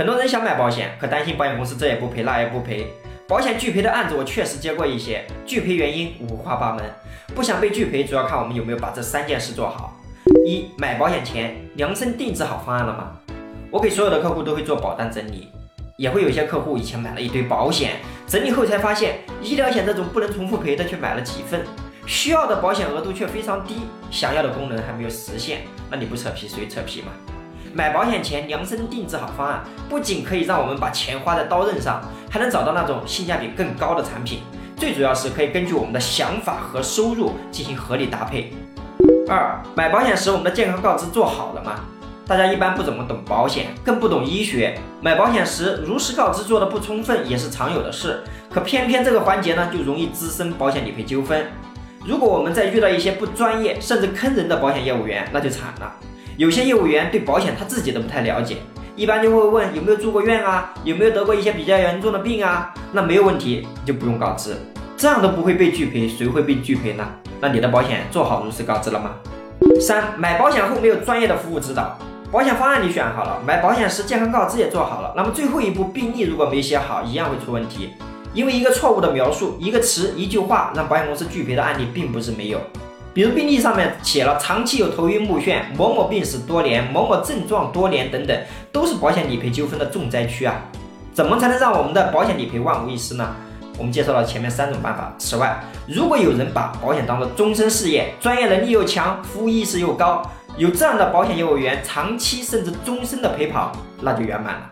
很多人想买保险，可担心保险公司这也不赔那也不赔。保险拒赔的案子我确实接过一些，拒赔原因五花八门。不想被拒赔，主要看我们有没有把这三件事做好。一、买保险前量身定制好方案了吗？我给所有的客户都会做保单整理，也会有些客户以前买了一堆保险，整理后才发现医疗险这种不能重复赔的却买了几份，需要的保险额度却非常低，想要的功能还没有实现，那你不扯皮谁扯皮嘛？买保险前量身定制好方案，不仅可以让我们把钱花在刀刃上，还能找到那种性价比更高的产品。最主要是可以根据我们的想法和收入进行合理搭配。二、买保险时我们的健康告知做好了吗？大家一般不怎么懂保险，更不懂医学，买保险时如实告知做的不充分也是常有的事。可偏偏这个环节呢，就容易滋生保险理赔纠纷。如果我们再遇到一些不专业甚至坑人的保险业务员，那就惨了。有些业务员对保险他自己都不太了解，一般就会问有没有住过院啊，有没有得过一些比较严重的病啊？那没有问题就不用告知，这样都不会被拒赔，谁会被拒赔呢？那你的保险做好如实告知了吗？三、买保险后没有专业的服务指导，保险方案你选好了，买保险时健康告知也做好了，那么最后一步病历如果没写好，一样会出问题，因为一个错误的描述，一个词，一句话，让保险公司拒赔的案例并不是没有。比如病历上面写了长期有头晕目眩，某某病史多年，某某症状多年等等，都是保险理赔纠纷的重灾区啊！怎么才能让我们的保险理赔万无一失呢？我们介绍了前面三种办法。此外，如果有人把保险当做终身事业，专业能力又强，服务意识又高，有这样的保险业务员长期甚至终身的陪跑，那就圆满了。